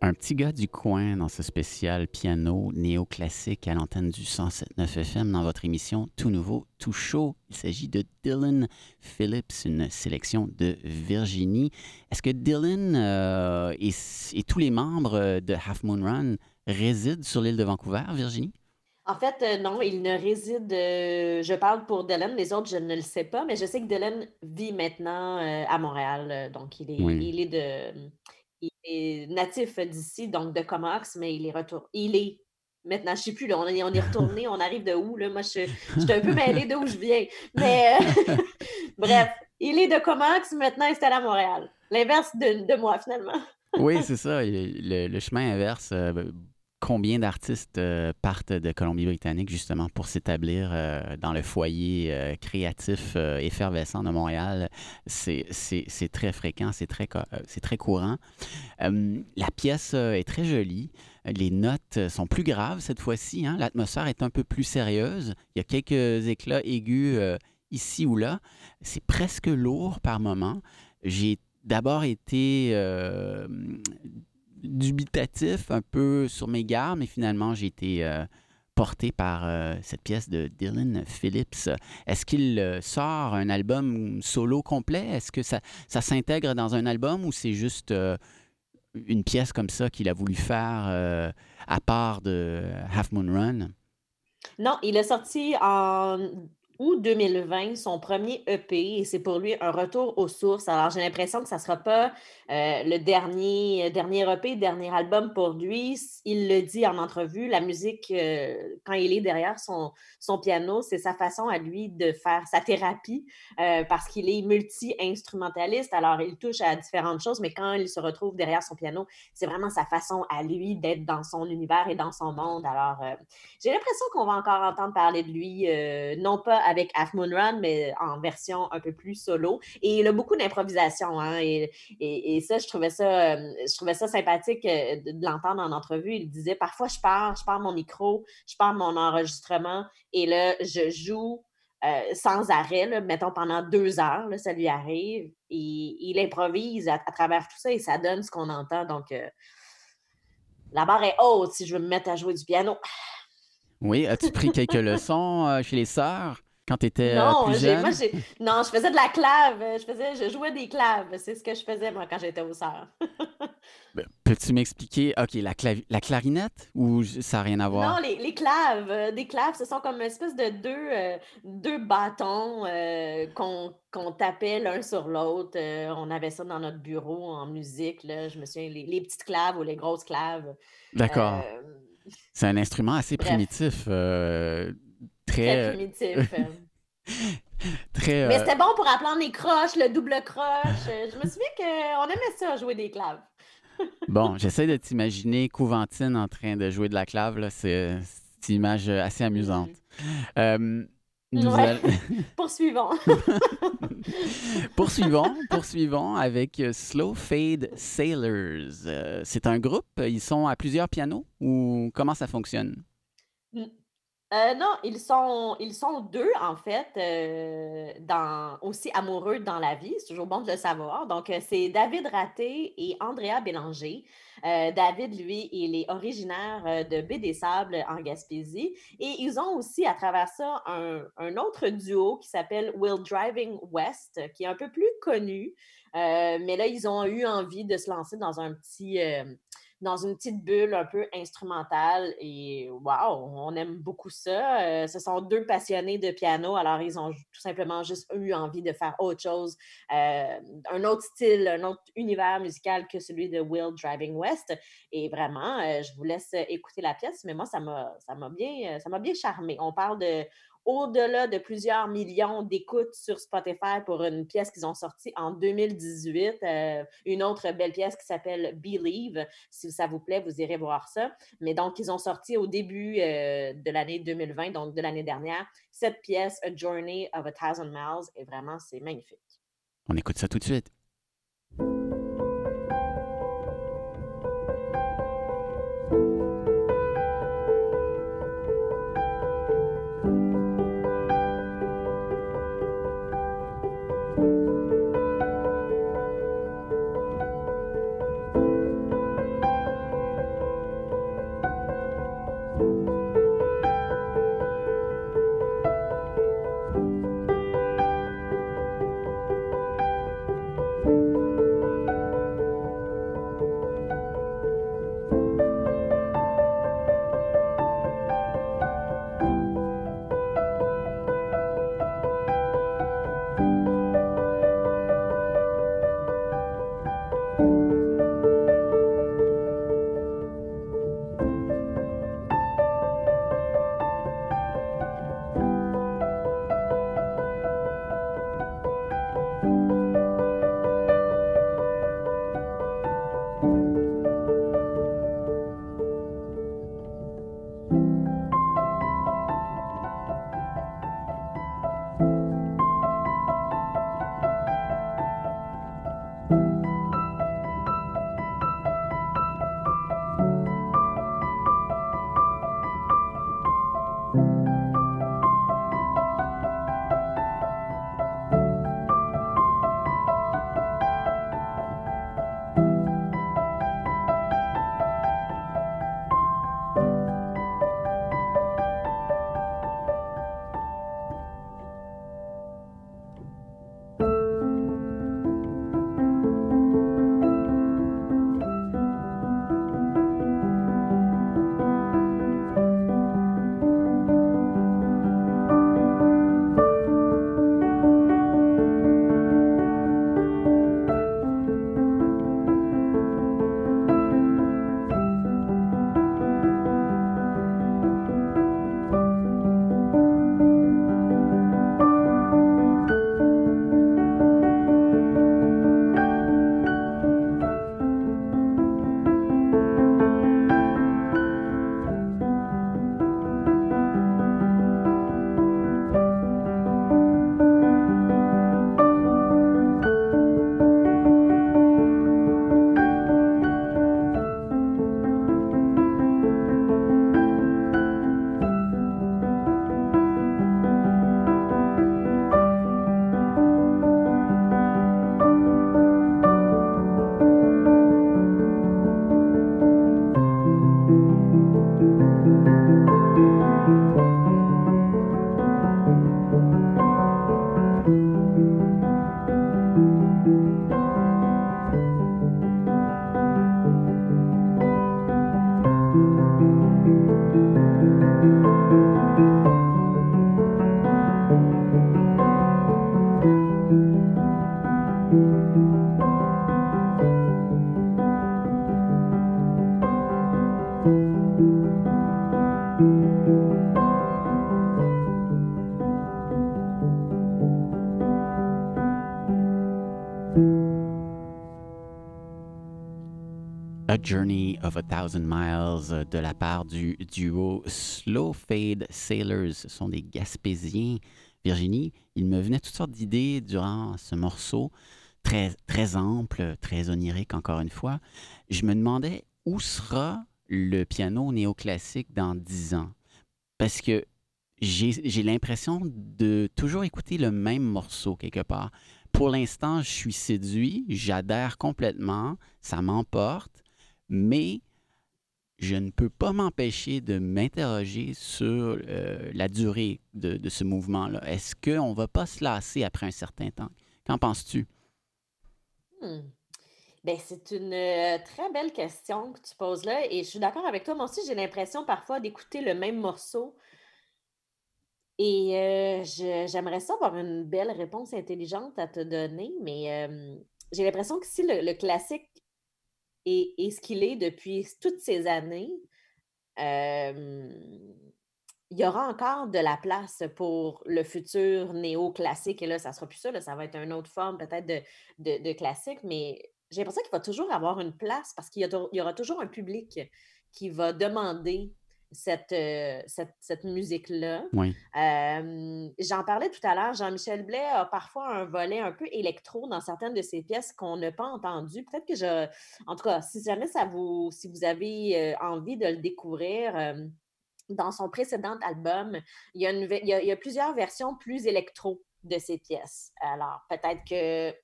Speaker 1: Un petit gars du coin dans ce spécial piano néoclassique à l'antenne du 107.9 FM dans votre émission Tout Nouveau, Tout Chaud. Il s'agit de Dylan Phillips, une sélection de Virginie. Est-ce que Dylan euh, et, et, tous les membres de Half Moon Run résident sur l'île de Vancouver, Virginie?
Speaker 2: En fait, euh, non, il ne réside. euh, je parle pour Dylan, les autres, je ne le sais pas, mais je sais que Dylan vit maintenant à Montréal. Donc, il est,
Speaker 1: Oui.
Speaker 2: il est de. Il est natif d'ici, donc de Comox, mais il est retour. Il est. Maintenant, je sais plus, là, on est, on est retourné, on arrive de où, là? Moi, je, je suis un peu mêlée d'où je viens. Mais bref, il est de Comox, maintenant installé à Montréal. L'inverse de, de moi, finalement.
Speaker 1: Oui, c'est ça. Le, le chemin inverse. euh, combien d'artistes euh, partent de Colombie-Britannique justement pour s'établir euh, dans le foyer euh, créatif effervescent de Montréal? C'est très fréquent, c'est très, courant. La pièce est très jolie. Les notes sont plus graves cette fois-ci. hein. L'atmosphère est un peu plus sérieuse. Il y a quelques éclats aigus ici ou là. C'est presque lourd par moment. J'ai d'abord été dubitatif, un peu sur mes gardes, mais finalement, j'ai été euh, porté par euh, cette pièce de Dylan Phillips. Est-ce qu'il euh, sort un album solo complet? Est-ce que ça, s'intègre dans un album ou c'est juste une pièce comme ça qu'il a voulu faire à part de Half Moon Run?
Speaker 2: Non, il a sorti en août 2020 son premier EP et c'est pour lui un retour aux sources. Alors, j'ai l'impression que ça ne sera pas euh, le dernier, dernier EP, dernier album pour lui. Il le dit en entrevue, la musique, euh, quand il est derrière son, son piano, c'est sa façon à lui de faire sa thérapie euh, parce qu'il est multi-instrumentaliste. Alors, il touche à différentes choses, mais quand il se retrouve derrière son piano, c'est vraiment sa façon à lui d'être dans son univers et dans son monde. Alors, euh, j'ai l'impression qu'on va encore entendre parler de lui, euh, non pas avec Half Moon Run, mais en version un peu plus solo. Et il a beaucoup d'improvisation. Hein, et, et, ça, je trouvais ça, euh, je trouvais ça sympathique euh, de, l'entendre en entrevue. Il disait parfois, je pars, je pars mon micro, je pars mon enregistrement, et là, je joue. Euh, sans arrêt, mettons pendant deux heures, ça lui arrive, et il improvise à, travers tout ça et ça donne ce qu'on entend. Donc, la barre est haute si je veux me mettre à jouer du piano.
Speaker 1: Oui, as-tu pris quelques leçons chez les sœurs? Quand tu étais
Speaker 2: non,
Speaker 1: plus jeune?
Speaker 2: Moi, non, je faisais de la clave. Je, faisais, je jouais des claves. C'est ce que je faisais, moi, quand j'étais au sœurs.
Speaker 1: Ben, Peux-tu m'expliquer, OK, la, clavi- la clarinette ou ça n'a rien à voir?
Speaker 2: Non, les, les claves. euh, des claves, ce sont comme une espèce de deux, euh, deux bâtons euh, qu'on qu'on tapait l'un sur l'autre. Euh, on avait ça dans notre bureau en musique. Là. Je me souviens, les, les petites claves ou les grosses claves.
Speaker 1: D'accord.
Speaker 2: Euh,
Speaker 1: C'est un instrument assez
Speaker 2: bref.
Speaker 1: primitif. euh, très.
Speaker 2: très
Speaker 1: euh,
Speaker 2: primitif.
Speaker 1: très
Speaker 2: Mais
Speaker 1: euh,
Speaker 2: c'était bon pour apprendre les croches, le double croche. Euh, Je me souviens qu'on aimait ça, jouer des claves.
Speaker 1: Bon, j'essaie de t'imaginer Couventine en train de jouer de la clave. là. C'est une image assez amusante. Nous
Speaker 2: Ouais.
Speaker 1: all-
Speaker 2: Poursuivons.
Speaker 1: poursuivons, poursuivons avec Slow Fade Sailors. Euh, c'est un groupe, ils sont à plusieurs pianos ou comment ça fonctionne?
Speaker 2: Euh, non, ils sont, deux, en fait, euh, aussi amoureux dans la vie. C'est toujours bon de le savoir. Donc, euh, c'est David Raté et Andrea Bélanger. David, lui, il est originaire de Baie des Sables en Gaspésie. Et ils ont aussi, à travers ça, un, autre duo qui s'appelle Will Driving West, qui est un peu plus connu. Mais là, ils ont eu envie de se lancer dans un petit. Dans une petite bulle un peu instrumentale et waouh, on aime beaucoup ça. Euh, ce sont deux passionnés de piano, alors ils ont tout simplement juste eu envie de faire autre chose, euh, un autre style, un autre univers musical que celui de Will Driving West. Et vraiment, euh, je vous laisse écouter la pièce, mais moi, ça m'a bien, ça m'a bien charmé. On parle de au-delà de plusieurs millions d'écoutes sur Spotify pour une pièce qu'ils ont sortie en 2018. euh, une autre belle pièce qui s'appelle Believe. Si ça vous plaît, vous irez voir ça. Mais donc, ils ont sorti au début euh, de l'année 2020, donc de l'année dernière, cette pièce, A Journey of a Thousand Miles. Et vraiment, c'est magnifique.
Speaker 1: On écoute ça tout de suite. Of a Thousand Miles euh, de la part du duo Slow Fade Sailors. Ce sont des Gaspésiens. Virginie, il me venait toutes sortes d'idées durant ce morceau, très, très ample, très onirique encore une fois. Je me demandais où sera le piano néoclassique dans dix ans. Parce que j'ai l'impression de toujours écouter le même morceau quelque part. Pour l'instant, je suis séduit, j'adhère complètement, ça m'emporte mais je ne peux pas m'empêcher de m'interroger sur euh, la durée de, ce mouvement-là. Est-ce qu'on ne va pas se lasser après un certain temps? Qu'en penses-tu?
Speaker 2: Hmm. Ben, c'est une euh, très belle question que tu poses là et je suis d'accord avec toi. Moi aussi, j'ai l'impression parfois d'écouter le même morceau et euh, j'aimerais ça avoir une belle réponse intelligente à te donner, mais j'ai l'impression que si le classique et, ce qu'il est depuis toutes ces années, il y aura encore de la place pour le futur néo-classique. Et là, ça ne sera plus ça, ça va être une autre forme peut-être de, de, classique, mais j'ai l'impression qu'il va toujours avoir une place parce qu'il y, aura toujours un public qui va demander cette, euh, cette, cette musique-là.
Speaker 1: Oui.
Speaker 2: J'en parlais tout à l'heure, Jean-Michel Blais a parfois un volet un peu électro dans certaines de ses pièces qu'on n'a pas entendu. Peut-être que je... En tout cas, si jamais ça vous... Si vous avez euh, envie de le découvrir... dans son précédent album, il y, a une, il, y a, il y a plusieurs versions plus électro de ses pièces. Alors, peut-être que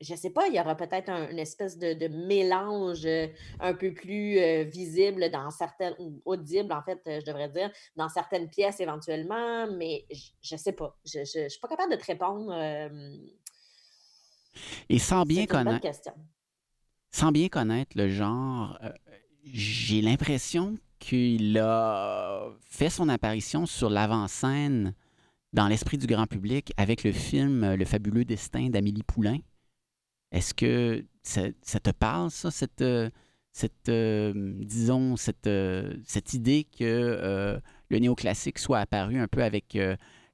Speaker 2: je ne sais pas, il y aura peut-être une espèce de, mélange euh, un peu plus euh, visible dans certaines, ou audible en fait, je devrais dire, dans certaines pièces éventuellement, mais je ne sais pas. Je ne suis pas capable de te répondre.
Speaker 1: Et sans bien connaître. Sans bien connaître le genre, euh, j'ai l'impression qu'il a fait son apparition sur l'avant-scène dans l'esprit du grand public avec le film Le fabuleux destin d'Amélie Poulain. Est-ce que ça, te parle, ça, cette, euh, cette euh, disons, cette, euh, cette idée que le néoclassique soit apparu un peu avec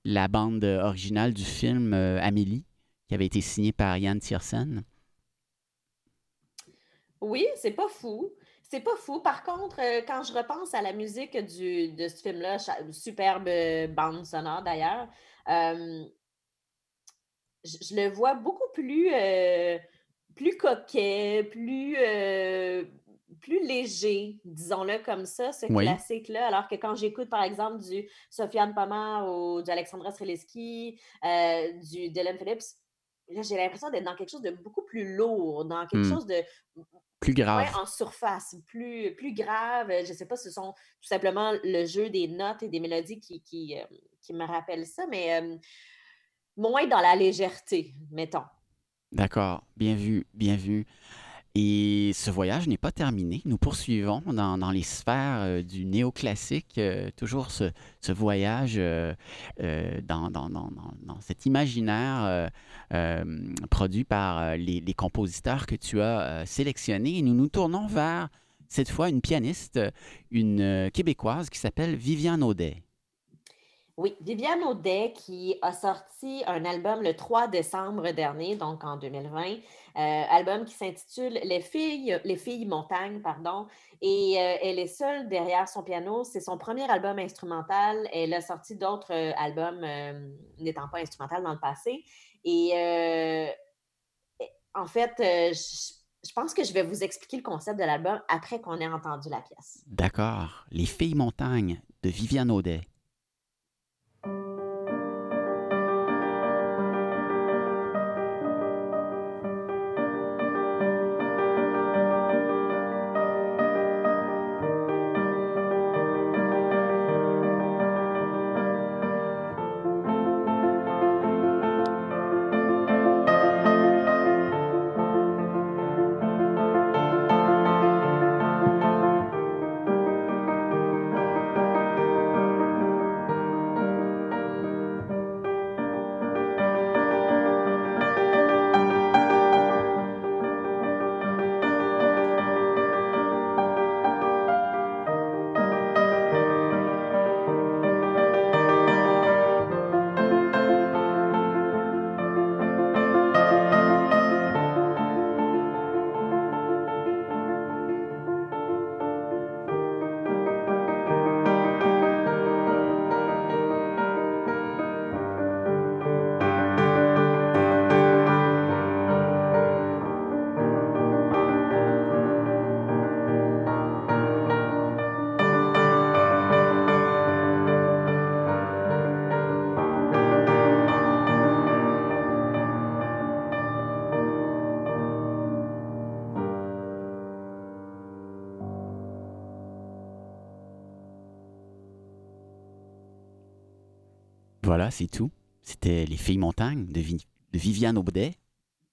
Speaker 1: la bande originale du film Amélie, qui avait été signée par Yann Tiersen?
Speaker 2: Oui, c'est pas fou. C'est pas fou. Par contre, quand je repense à la musique du, de ce film-là, superbe bande sonore d'ailleurs, je, le vois beaucoup plus, euh, plus coquet, plus, euh, plus léger, disons-le comme ça, ce classique-là. Alors que quand j'écoute, par exemple, du Sofiane Pamar ou du Alexandra Streleski, euh, du Dylan Phillips, j'ai l'impression d'être dans quelque chose de beaucoup plus lourd, dans quelque hmm. chose de
Speaker 1: plus grave.
Speaker 2: en surface, plus, plus grave. Je ne sais pas, ce sont tout simplement le jeu des notes et des mélodies qui, qui, qui me rappellent ça, mais moins dans la légèreté, mettons.
Speaker 1: D'accord, bien vu, bien vu. Et ce voyage n'est pas terminé. Nous poursuivons dans, les sphères euh, du néoclassique, euh, toujours ce, voyage euh, dans, cet imaginaire produit par les, les, compositeurs que tu as sélectionnés. Et nous nous tournons vers, cette fois, une pianiste, une Québécoise qui s'appelle Viviane Audet.
Speaker 2: Oui, Viviane Audet qui a sorti un album le 3 décembre dernier, donc en 2020, euh, album qui s'intitule Les filles, les filles montagnes, pardon, et euh, elle est seule derrière son piano. C'est son premier album instrumental. Elle a sorti d'autres euh, albums n'étant pas instrumental dans le passé. Et en fait, je pense que je vais vous expliquer le concept de l'album après qu'on ait entendu la pièce.
Speaker 1: D'accord. Les filles montagnes de Viviane Audet. Voilà, c'est tout. C'était Les Filles Montagnes de, Viviane Audet,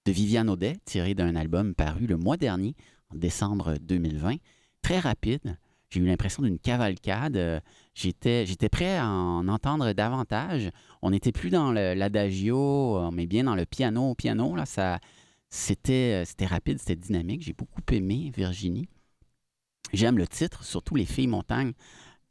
Speaker 1: de Viviane Audet, tiré d'un album paru le mois dernier, en décembre 2020. Très rapide. J'ai eu l'impression d'une cavalcade. Euh, j'étais, prêt à en entendre davantage. On n'était plus dans l'adagio, mais bien dans le piano. Piano, là, ça, c'était, c'était rapide, c'était dynamique. J'ai beaucoup aimé Virginie. J'aime le titre, surtout Les Filles Montagnes.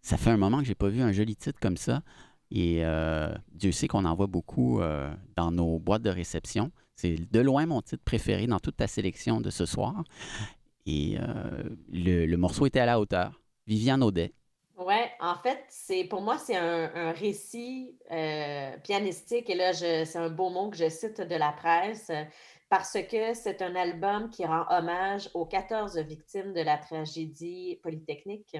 Speaker 1: Ça fait un moment que j'ai pas vu un joli titre comme ça. Et euh, Dieu sait qu'on en voit beaucoup euh, dans nos boîtes de réception. C'est de loin mon titre préféré dans toute ta sélection de ce soir. Et euh, le, morceau était à la hauteur. Viviane Audet.
Speaker 2: Oui, en fait, c'est pour moi, c'est un, récit pianistique. Et là, c'est un beau mot que je cite de la presse parce que c'est un album qui rend hommage aux 14 victimes de la tragédie polytechnique.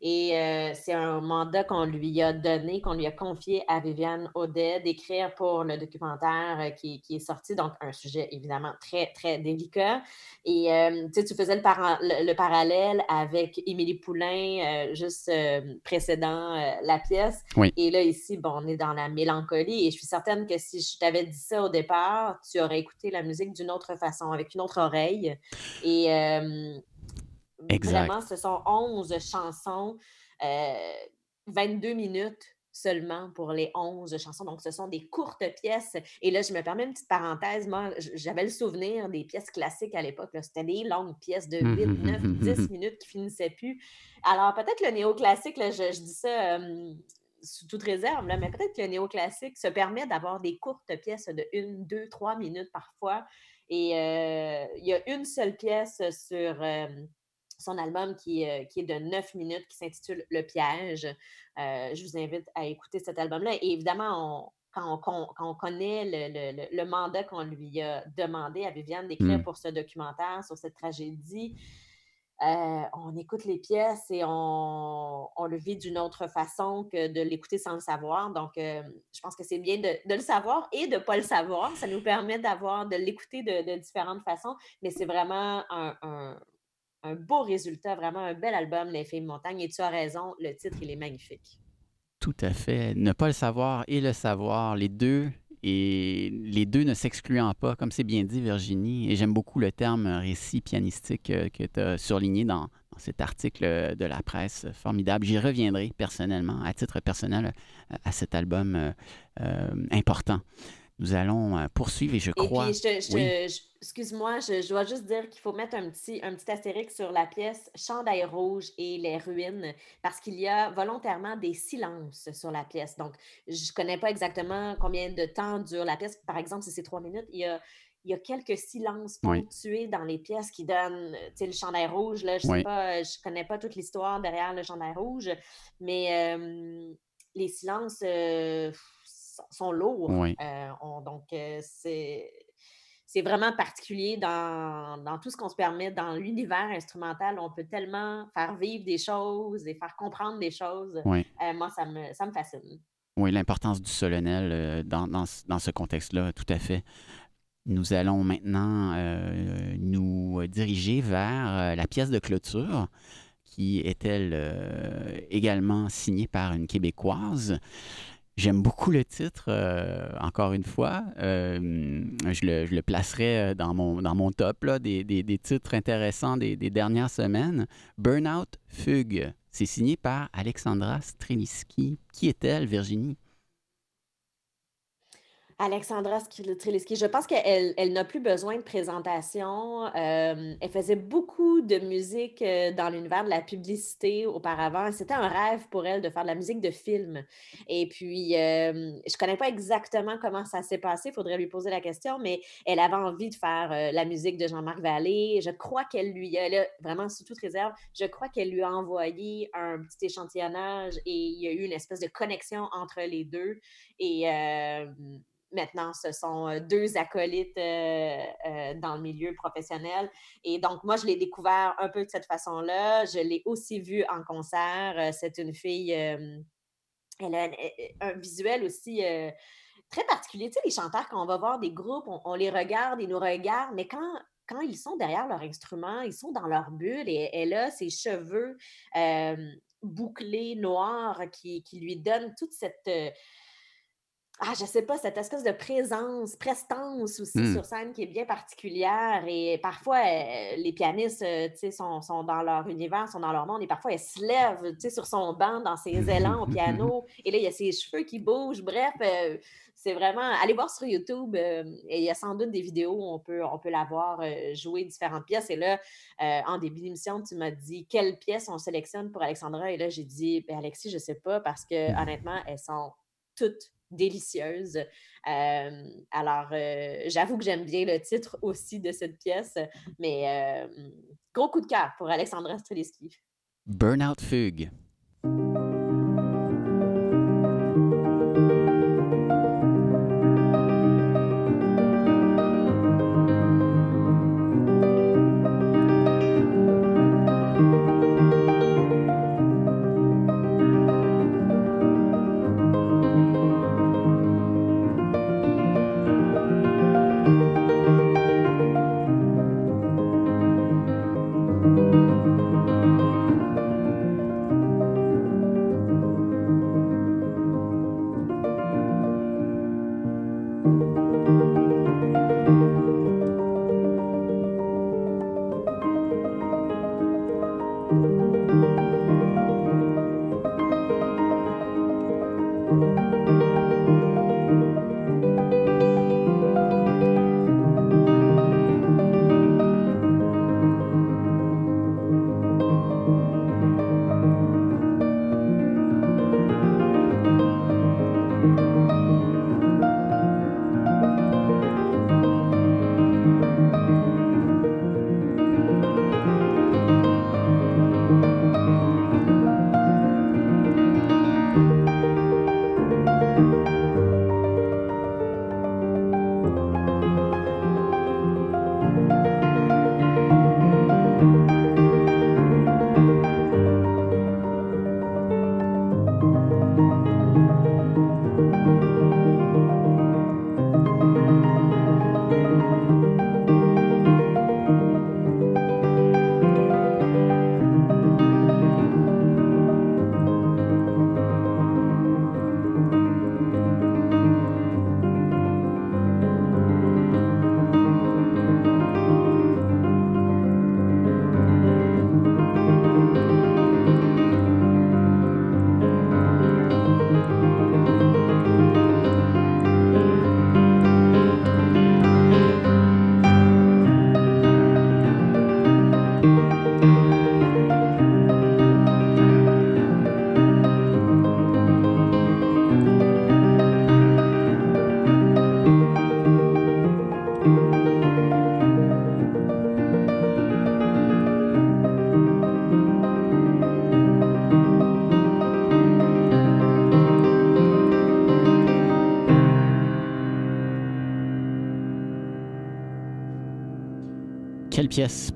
Speaker 2: Et euh, c'est un mandat qu'on lui a donné, qu'on lui a confié à Viviane Audet d'écrire pour le documentaire euh, qui, est sorti. Donc, un sujet évidemment très, très délicat. Et euh, tu faisais le, le, parallèle avec Émilie Poulain, juste précédent la pièce. Et là, ici, bon, on est dans la mélancolie. Et je suis certaine que si je t'avais dit ça au départ, tu aurais écouté la musique d'une autre façon, avec une autre oreille. Et Vraiment, ce sont 11 chansons, 22 euh, minutes seulement pour les 11 chansons. Donc, ce sont des courtes pièces. Et là, je me permets une petite parenthèse. Moi, j'avais le souvenir des pièces classiques à l'époque. C'était des longues pièces de 8, 9, 10 minutes qui finissaient plus. Alors, peut-être le néoclassique, là, je, dis ça sous toute réserve, là, mais peut-être que le néoclassique se permet d'avoir des courtes pièces de 1, 2, 3 minutes parfois. Et euh, il y a une seule pièce sur son album qui, euh, qui, est de 9 minutes, qui s'intitule Le piège. Euh, je vous invite à écouter cet album-là. Et évidemment, quand, on, connaît le, mandat qu'on lui a demandé à Viviane d'écrire mmh. pour ce documentaire sur cette tragédie, euh, on écoute les pièces et on, le vit d'une autre façon que de l'écouter sans le savoir. Donc, je pense que c'est bien de, le savoir et de ne pas le savoir. Ça nous permet d'avoir, de l'écouter de, différentes façons, mais c'est vraiment un un beau résultat, vraiment un bel album, Les Filles Montagne. Et tu as raison, le titre, il est magnifique.
Speaker 1: Tout à fait. Ne pas le savoir et le savoir, les deux, et les deux ne s'excluant pas, comme c'est bien dit Virginie. Et j'aime beaucoup le terme récit pianistique euh, que tu as surligné dans, cet article de la presse formidable. J'y reviendrai personnellement, à titre personnel, euh, à cet album euh, important. Nous allons poursuivre et je crois.
Speaker 2: excuse-moi, je, dois juste dire qu'il faut mettre un petit, un petit astérique sur la pièce Chandail rouge et les ruines parce qu'il y a volontairement des silences sur la pièce. Donc, je ne connais pas exactement combien de temps dure la pièce. Par exemple, si c'est trois minutes, il y a il y a quelques silences ponctués dans les pièces qui donnent, tu sais, le chandail rouge, là, je sais pas, je connais pas toute l'histoire derrière le chandail rouge, mais les silences, sont lourds. Euh, donc, euh, c'est c'est vraiment particulier dans, dans tout ce qu'on se permet dans l'univers instrumental. On peut tellement faire vivre des choses et faire comprendre des choses. Euh, moi, ça me, ça me fascine.
Speaker 1: Oui, l'importance du solennel dans, dans, dans, ce contexte-là, tout à fait. Nous allons maintenant nous diriger vers la pièce de clôture qui est-elle également signée par une Québécoise. J'aime beaucoup le titre, euh, encore une fois. Euh, je, le, placerai euh, dans mon, dans mon top là, des, des, des, titres intéressants des, des, dernières semaines. Burnout Fugue. C'est signé par Alexandra Streliski. Qui est-elle, Virginie?
Speaker 2: Alexandra Triliski, je pense qu'elle elle, n'a plus besoin de présentation. Euh, elle faisait beaucoup de musique euh, dans l'univers de la publicité auparavant. C'était un rêve pour elle de faire de la musique de film. Et puis, euh, je ne connais pas exactement comment ça s'est passé, il faudrait lui poser la question, mais elle avait envie de faire la musique de Jean-Marc Vallée. Je crois qu'elle lui a, vraiment sous toute réserve, je crois qu'elle lui a envoyé un petit échantillonnage et il y a eu une espèce de connexion entre les deux. Et maintenant, ce sont deux acolytes dans le milieu professionnel. Et donc, moi, je l'ai découvert un peu de cette façon-là. Je l'ai aussi vu en concert. C'est une fille, elle a un, visuel aussi très particulier. Tu sais, les chanteurs, quand on va voir des groupes, on, les regarde, ils nous regardent, mais quand, quand ils sont derrière leur instrument, ils sont dans leur bulle et elle a ses cheveux euh, bouclés, noirs, qui, qui, lui donnent toute cette, ah, je sais pas, cette espèce de présence, prestance aussi
Speaker 1: Mmh.
Speaker 2: sur scène qui est bien particulière. Et parfois, euh, les pianistes, euh, tu sais, sont, sont dans leur univers, sont dans leur monde, et parfois, elle se lève, tu sais, sur son banc, dans ses élans au piano, et là, il y a ses cheveux qui bougent. Bref, euh, c'est vraiment... Allez voir sur YouTube, et il y a sans doute des vidéos où on peut, on peut la voir jouer différentes pièces. Et là, en début d'émission, tu m'as dit quelles pièces on sélectionne pour Alexandra, et là, j'ai dit, ben, Alexis, je sais pas, parce que honnêtement, elles sont toutes délicieuse. Euh, alors, euh, j'avoue que j'aime bien le titre aussi de cette pièce, mais euh, gros coup de cœur pour Alexandra Streliski.
Speaker 1: Burnout Fugue.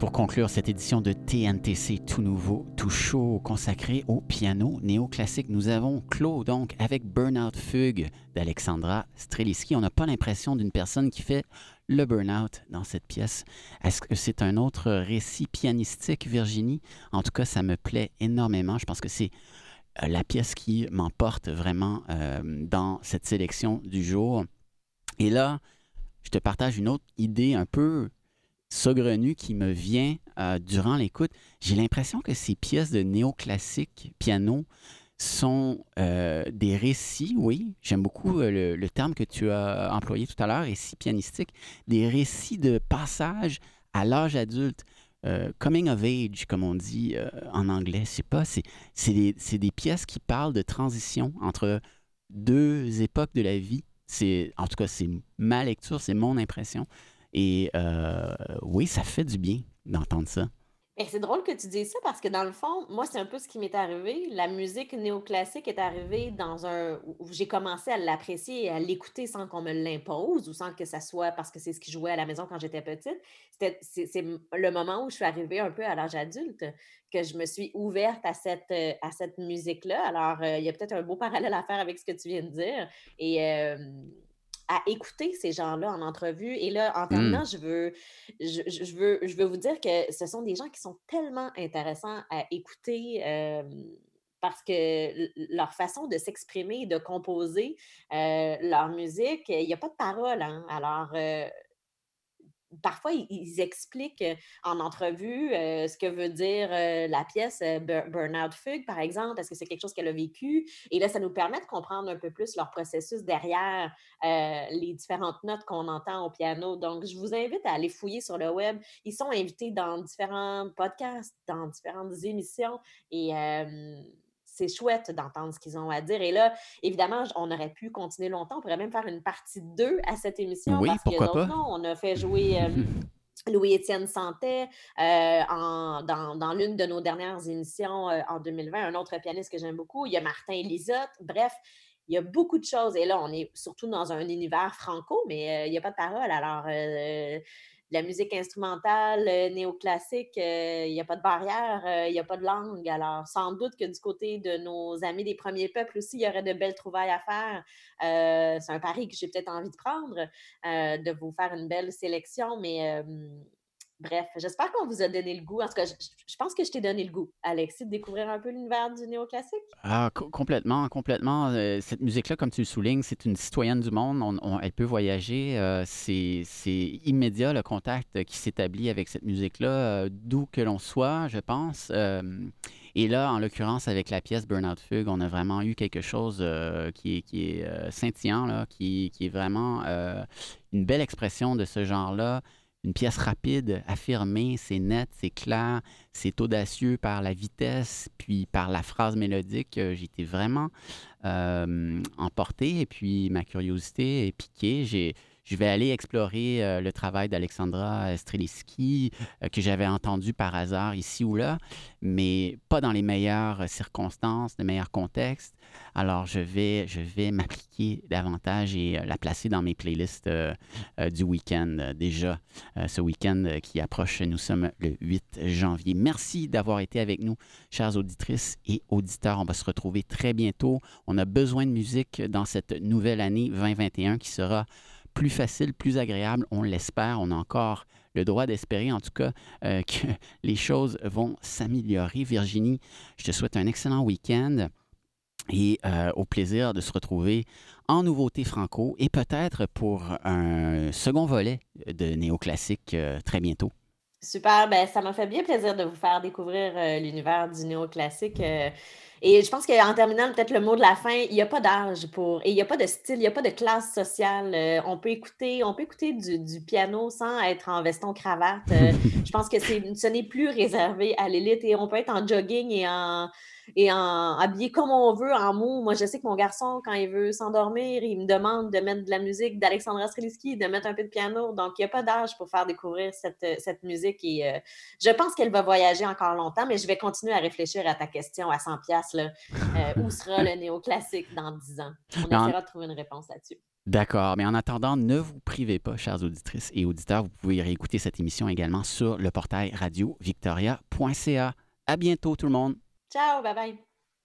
Speaker 1: Pour conclure cette édition de TNTC tout nouveau, tout chaud, consacré au piano néoclassique. Nous avons clos donc avec Burnout Fugue d'Alexandra Streliski. On n'a pas l'impression d'une personne qui fait le burnout dans cette pièce. Est-ce que c'est un autre récit pianistique, Virginie? En tout cas, ça me plaît énormément. Je pense que c'est euh, la pièce qui m'emporte vraiment euh, dans cette sélection du jour. Et là, je te partage une autre idée un peu saugrenue qui me vient euh, durant l'écoute. J'ai l'impression que ces pièces de néoclassique piano sont euh, des récits, oui, j'aime beaucoup euh, le, terme que tu as employé tout à l'heure, récits pianistiques, des récits de passage à l'âge adulte. Coming of age, comme on dit en anglais, c'est pas, c'est, des, c'est des pièces qui parlent de transition entre deux époques de la vie. En tout cas, c'est ma lecture, c'est mon impression. Et euh, oui, ça fait du bien d'entendre ça.
Speaker 2: C'est drôle que tu dises ça parce que dans le fond, moi, c'est un peu ce qui m'est arrivé. La musique néoclassique est arrivée dans un où j'ai commencé à l'apprécier et à l'écouter sans qu'on me l'impose ou sans que ça soit parce que c'est ce qui jouait à la maison quand j'étais petite. C'est, le moment où je suis arrivée un peu à l'âge adulte que je me suis ouverte à cette, euh, à cette musique-là. Alors, euh, il y a peut-être un beau parallèle à faire avec ce que tu viens de dire. Et à écouter ces gens-là en entrevue. Et là, en
Speaker 1: Mm.
Speaker 2: terminant, je veux, je, veux, je veux vous dire que ce sont des gens qui sont tellement intéressants à écouter. euh, parce que leur façon de s'exprimer, de composer leur musique, il n'y a pas de parole. Hein. Alors, parfois, ils, expliquent en entrevue ce que veut dire la pièce Burnout Fugue, par exemple, parce que c'est quelque chose qu'elle a vécu? Et là, ça nous permet de comprendre un peu plus leur processus derrière les différentes notes qu'on entend au piano. Donc, je vous invite à aller fouiller sur le web. Ils sont invités dans différents podcasts, dans différentes émissions. Et c'est chouette d'entendre ce qu'ils ont à dire. Et là, évidemment, on aurait pu continuer longtemps. On pourrait même faire une partie 2 à cette émission.
Speaker 1: Oui,
Speaker 2: parce
Speaker 1: pourquoi
Speaker 2: que,
Speaker 1: pas?
Speaker 2: Non, on a fait jouer. Euh, Louis-Étienne Santet, euh, dans, dans l'une de nos dernières émissions euh, en 2020, un autre pianiste que j'aime beaucoup. Il y a Martin Lisotte. Bref, il y a beaucoup de choses. Et là, on est surtout dans un univers franco, mais il n'y a pas de parole. Alors, la musique instrumentale, euh, néoclassique, euh, il n'y a pas de barrière, euh, il n'y a pas de langue. Alors, sans doute que du côté de nos amis des premiers peuples aussi, il y aurait de belles trouvailles à faire. c'est un pari que j'ai peut-être envie de prendre, de vous faire une belle sélection, mais Bref, j'espère qu'on vous a donné le goût. En tout cas, je, pense que je t'ai donné le goût, Alexis, de découvrir un peu l'univers du néoclassique.
Speaker 1: Ah, complètement, complètement. Euh, cette musique-là, comme tu le soulignes, c'est une citoyenne du monde. elle peut voyager. Euh, c'est immédiat le contact qui s'établit avec cette musique-là, euh, d'où que l'on soit, je pense. et là, en l'occurrence, avec la pièce Burnout Fugue, on a vraiment eu quelque chose qui est, scintillant, là, qui, est vraiment une belle expression de ce genre-là une pièce rapide, affirmée, c'est net, c'est clair, c'est audacieux par la vitesse, puis par la phrase mélodique. Euh, été vraiment euh, emporté et puis ma curiosité est piquée. Je vais aller explorer euh, le travail d'Alexandra Streliski, euh, que j'avais entendu par hasard ici ou là, mais pas dans les meilleures circonstances, les meilleurs contextes. Alors, je vais, je vais m'appliquer davantage et euh, la placer dans mes playlists du week-end déjà. ce week-end qui approche, nous sommes le 8 janvier. Merci d'avoir été avec nous, chères auditrices et auditeurs. On va se retrouver très bientôt. On a besoin de musique dans cette nouvelle année 2021 qui sera plus facile, plus agréable, on l'espère. On a encore le droit d'espérer, en tout cas, euh, que les choses vont s'améliorer. Virginie, je te souhaite un excellent week-end et euh, au plaisir de se retrouver en nouveauté franco et peut-être pour un second volet de néoclassique euh, très bientôt.
Speaker 2: Super, ben, ça m'a fait bien plaisir de vous faire découvrir l'univers du néoclassique. Et je pense qu'en terminant, peut-être le mot de la fin, il n'y a pas d'âge pour. Et il n'y a pas de style, il n'y a pas de classe sociale. Euh, on peut écouter, on peut écouter du, piano sans être en veston-cravate. Euh, je pense que ce n'est plus réservé à l'élite et on peut être en jogging et en, et en habillé comme on veut, en mots. Moi, je sais que mon garçon, quand il veut s'endormir, il me demande de mettre de la musique d'Alexandra Streliski, de mettre un peu de piano. Donc, il n'y a pas d'âge pour faire découvrir cette, cette musique. Et euh, je pense qu'elle va voyager encore longtemps, mais je vais continuer à réfléchir à ta question à 100 pièces là. Euh, où sera le néoclassique dans 10 ans? On essaiera de trouver une réponse là-dessus.
Speaker 1: D'accord, mais en attendant, ne vous privez pas, chères auditrices et auditeurs. Vous pouvez réécouter cette émission également sur le portail radio victoria.ca. À bientôt tout le monde.
Speaker 2: Ciao, bye bye.